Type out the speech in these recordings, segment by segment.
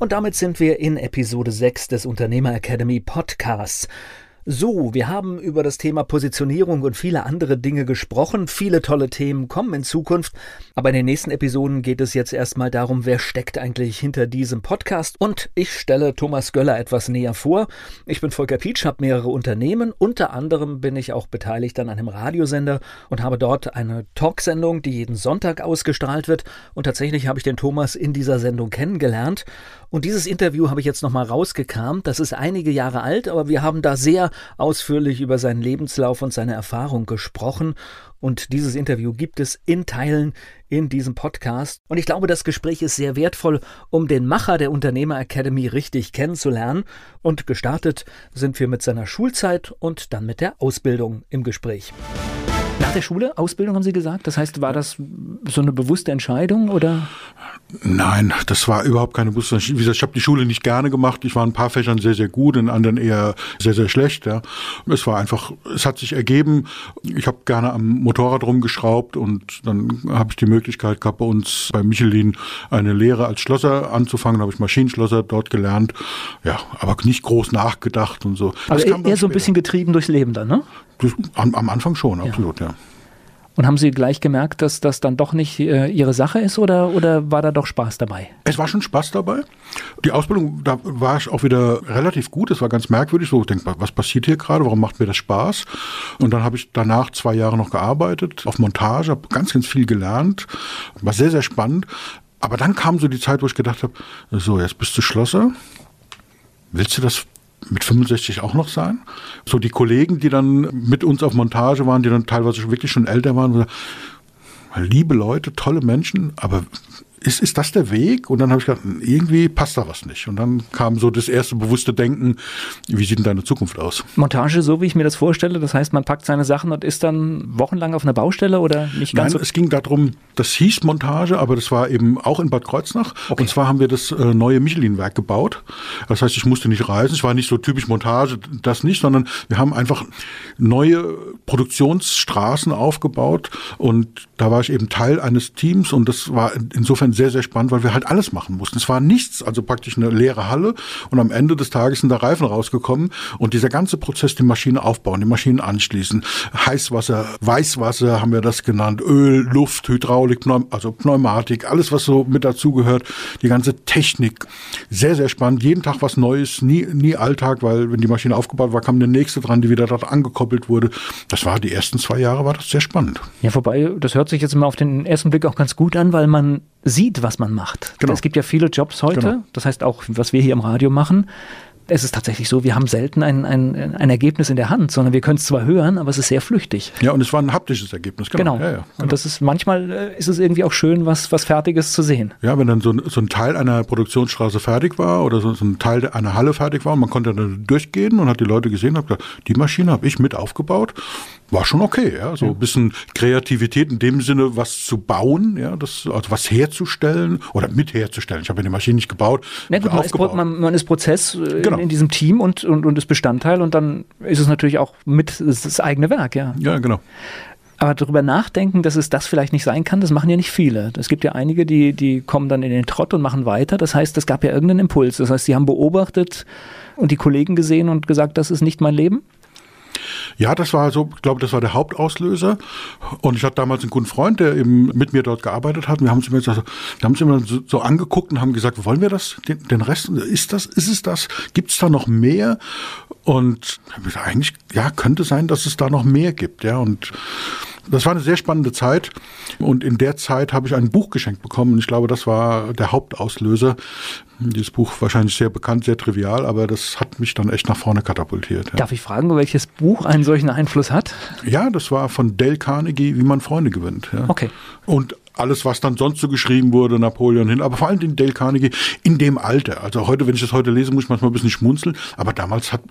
Und damit sind wir in Episode 6 des Unternehmer Academy Podcasts. So, wir haben über das Thema Positionierung und viele andere Dinge gesprochen. Viele tolle Themen kommen in Zukunft. Aber in den nächsten Episoden geht es jetzt erstmal darum, wer steckt eigentlich hinter diesem Podcast. Und ich stelle Thomas Göller etwas näher vor. Ich bin Volker Pietsch, habe mehrere Unternehmen. Unter anderem bin ich auch beteiligt an einem Radiosender und habe dort eine Talksendung, die jeden Sonntag ausgestrahlt wird. Und tatsächlich habe ich den Thomas in dieser Sendung kennengelernt. Und dieses Interview habe ich jetzt nochmal rausgekramt. Das ist einige Jahre alt, aber wir haben da sehr ausführlich über seinen Lebenslauf und seine Erfahrung gesprochen. Und dieses Interview gibt es in Teilen in diesem Podcast. Und ich glaube, das Gespräch ist sehr wertvoll, um den Macher der Unternehmer Academy richtig kennenzulernen. Und gestartet sind wir mit seiner Schulzeit und dann mit der Ausbildung im Gespräch. Nach der Schule, Ausbildung haben Sie gesagt? Das heißt, war das so eine bewusste Entscheidung oder? Nein, das war überhaupt keine bewusste Entscheidung. Wie gesagt, ich habe die Schule nicht gerne gemacht. Ich war in ein paar Fächern sehr, sehr gut, in anderen eher sehr, sehr schlecht. Ja. Es war einfach, es hat sich ergeben. Ich habe gerne am Motorrad rumgeschraubt und dann habe ich die Möglichkeit gehabt, bei uns bei Michelin eine Lehre als Schlosser anzufangen. Da habe ich Maschinenschlosser dort gelernt. Ja, aber nicht groß nachgedacht und so. Aber eher so ein bisschen getrieben durchs Leben dann, ne? Am, am Anfang schon, absolut, ja. ja. Und haben Sie gleich gemerkt, dass das dann doch nicht äh, Ihre Sache ist oder, oder war da doch Spaß dabei? Es war schon Spaß dabei. Die Ausbildung, da war ich auch wieder relativ gut. Es war ganz merkwürdig. So, ich denke, was passiert hier gerade? Warum macht mir das Spaß? Und dann habe ich danach zwei Jahre noch gearbeitet auf Montage, habe ganz, ganz viel gelernt. War sehr, sehr spannend. Aber dann kam so die Zeit, wo ich gedacht habe, so, jetzt bist du Schlosser. Willst du das mit 65 auch noch sein. So die Kollegen, die dann mit uns auf Montage waren, die dann teilweise wirklich schon älter waren, liebe Leute, tolle Menschen, aber ist, ist das der Weg? Und dann habe ich gedacht, irgendwie passt da was nicht. Und dann kam so das erste bewusste Denken, wie sieht denn deine Zukunft aus? Montage, so wie ich mir das vorstelle, das heißt, man packt seine Sachen und ist dann wochenlang auf einer Baustelle oder nicht ganz Nein, so? es ging darum, das hieß Montage, aber das war eben auch in Bad Kreuznach. Okay. Und zwar haben wir das äh, neue Michelin-Werk gebaut. Das heißt, ich musste nicht reisen. Es war nicht so typisch Montage, das nicht, sondern wir haben einfach neue Produktionsstraßen aufgebaut und da war ich eben Teil eines Teams und das war insofern insofern sehr, sehr spannend, weil wir halt alles machen mussten. Es war nichts, also praktisch eine leere Halle und am Ende des Tages sind da Reifen rausgekommen und dieser ganze Prozess, die Maschine aufbauen, die Maschinen anschließen, Heißwasser, Weißwasser haben wir das genannt, Öl, Luft, Hydraulik, Pneum also Pneumatik, alles was so mit dazugehört, die ganze Technik. Sehr, sehr spannend. Jeden Tag was Neues, nie, nie Alltag, weil wenn die Maschine aufgebaut war, kam eine nächste dran, die wieder dort angekoppelt wurde. Das war die ersten zwei Jahre, war das sehr spannend. Ja, vorbei, das hört sich jetzt mal auf den ersten Blick auch ganz gut an, weil man sieht, was man macht. Genau. Es gibt ja viele Jobs heute, genau. das heißt auch, was wir hier im Radio machen, es ist tatsächlich so, wir haben selten ein, ein, ein Ergebnis in der Hand, sondern wir können es zwar hören, aber es ist sehr flüchtig. Ja, und es war ein haptisches Ergebnis, genau. genau. Ja, ja, genau. Und das ist manchmal äh, ist es irgendwie auch schön, was, was Fertiges zu sehen. Ja, wenn dann so ein, so ein Teil einer Produktionsstraße fertig war oder so, so ein Teil einer Halle fertig war und man konnte dann durchgehen und hat die Leute gesehen, hat gesagt, die Maschine habe ich mit aufgebaut war schon okay, ja. So ein bisschen Kreativität in dem Sinne, was zu bauen, ja, das, also was herzustellen oder mit herzustellen. Ich habe ja die Maschine nicht gebaut. Na gut, man, ist, man, man ist Prozess äh, genau. in, in, diesem Team und, und, und ist Bestandteil und dann ist es natürlich auch mit das, das eigene Werk, ja. Ja, genau. Aber darüber nachdenken, dass es das vielleicht nicht sein kann, das machen ja nicht viele. Es gibt ja einige, die, die kommen dann in den Trott und machen weiter. Das heißt, es gab ja irgendeinen Impuls. Das heißt, sie haben beobachtet und die Kollegen gesehen und gesagt, das ist nicht mein Leben. Ja, das war so, ich glaube, das war der Hauptauslöser. Und ich hatte damals einen guten Freund, der eben mit mir dort gearbeitet hat. Wir haben uns immer, so, wir haben uns immer so, so, angeguckt und haben gesagt, wollen wir das? Den, den Rest, ist das, ist es das? Gibt es da noch mehr? Und eigentlich, ja, könnte sein, dass es da noch mehr gibt, ja. Und Das war eine sehr spannende Zeit und in der Zeit habe ich ein Buch geschenkt bekommen. Ich glaube, das war der Hauptauslöser. Dieses Buch wahrscheinlich sehr bekannt, sehr trivial, aber das hat mich dann echt nach vorne katapultiert. Ja. Darf ich fragen, welches Buch einen solchen Einfluss hat? Ja, das war von Dale Carnegie, wie man Freunde gewinnt. Ja. Okay. Und alles, was dann sonst so geschrieben wurde, Napoleon hin, aber vor allem den Dale Carnegie in dem Alter. Also heute, wenn ich das heute lese, muss ich manchmal ein bisschen schmunzeln, aber damals habe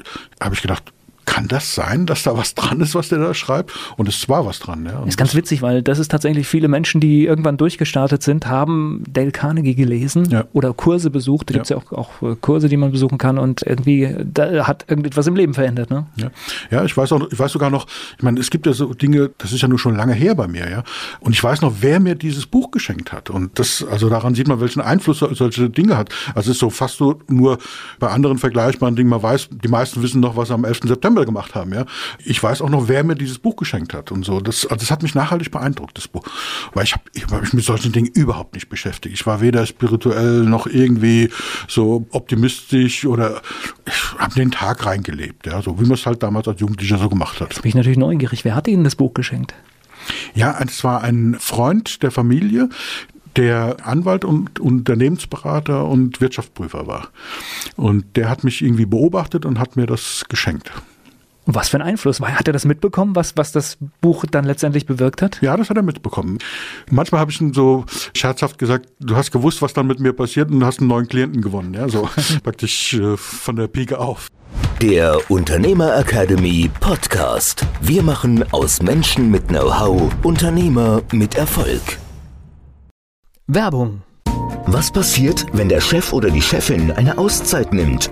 ich gedacht, kann das sein, dass da was dran ist, was der da schreibt? Und es war was dran. Ja. ist ganz witzig, weil das ist tatsächlich viele Menschen, die irgendwann durchgestartet sind, haben Dale Carnegie gelesen ja. oder Kurse besucht. Da gibt es ja auch, auch, äh, Kurse, die man besuchen kann und irgendwie da hat irgendetwas im Leben verändert. Ne? Ja. ja, ich weiß auch, ich weiß sogar noch, ich meine, es gibt ja so Dinge, das ist ja nur schon lange her bei mir, ja. Und ich weiß noch, wer mir dieses Buch geschenkt hat. Und das, also daran sieht man, welchen Einfluss solche Dinge hat. Also es ist so fast so nur bei anderen vergleichbaren Dingen, man weiß, die meisten wissen noch, was am 11. September Krempel gemacht haben. Ja, ich weiß auch noch, wer mir dieses Buch geschenkt hat und so. Das, also das hat mich nachhaltig beeindruckt, das Buch, weil ich habe ich hab mich mit solchen Dingen überhaupt nicht beschäftigt. Ich war weder spirituell noch irgendwie so optimistisch oder ich habe den Tag reingelebt, ja, so wie man es halt damals als Jugendlicher so gemacht hat. Jetzt bin ich natürlich neugierig. Wer hat Ihnen das Buch geschenkt? Ja, es war ein Freund der Familie, der Anwalt und Unternehmensberater und Wirtschaftsprüfer war. Und der hat mich irgendwie beobachtet und hat mir das geschenkt. Was für ein Einfluss? Hat er das mitbekommen, was, was das Buch dann letztendlich bewirkt hat? Ja, das hat er mitbekommen. Manchmal habe ich ihm so scherzhaft gesagt, du hast gewusst, was dann mit mir passiert und du hast einen neuen Klienten gewonnen. Ja, so praktisch äh, von der Pike auf. Der Unternehmer Academy Podcast. Wir machen aus Menschen mit Know-how Unternehmer mit Erfolg. Werbung. Was passiert, wenn der Chef oder die Chefin eine Auszeit nimmt?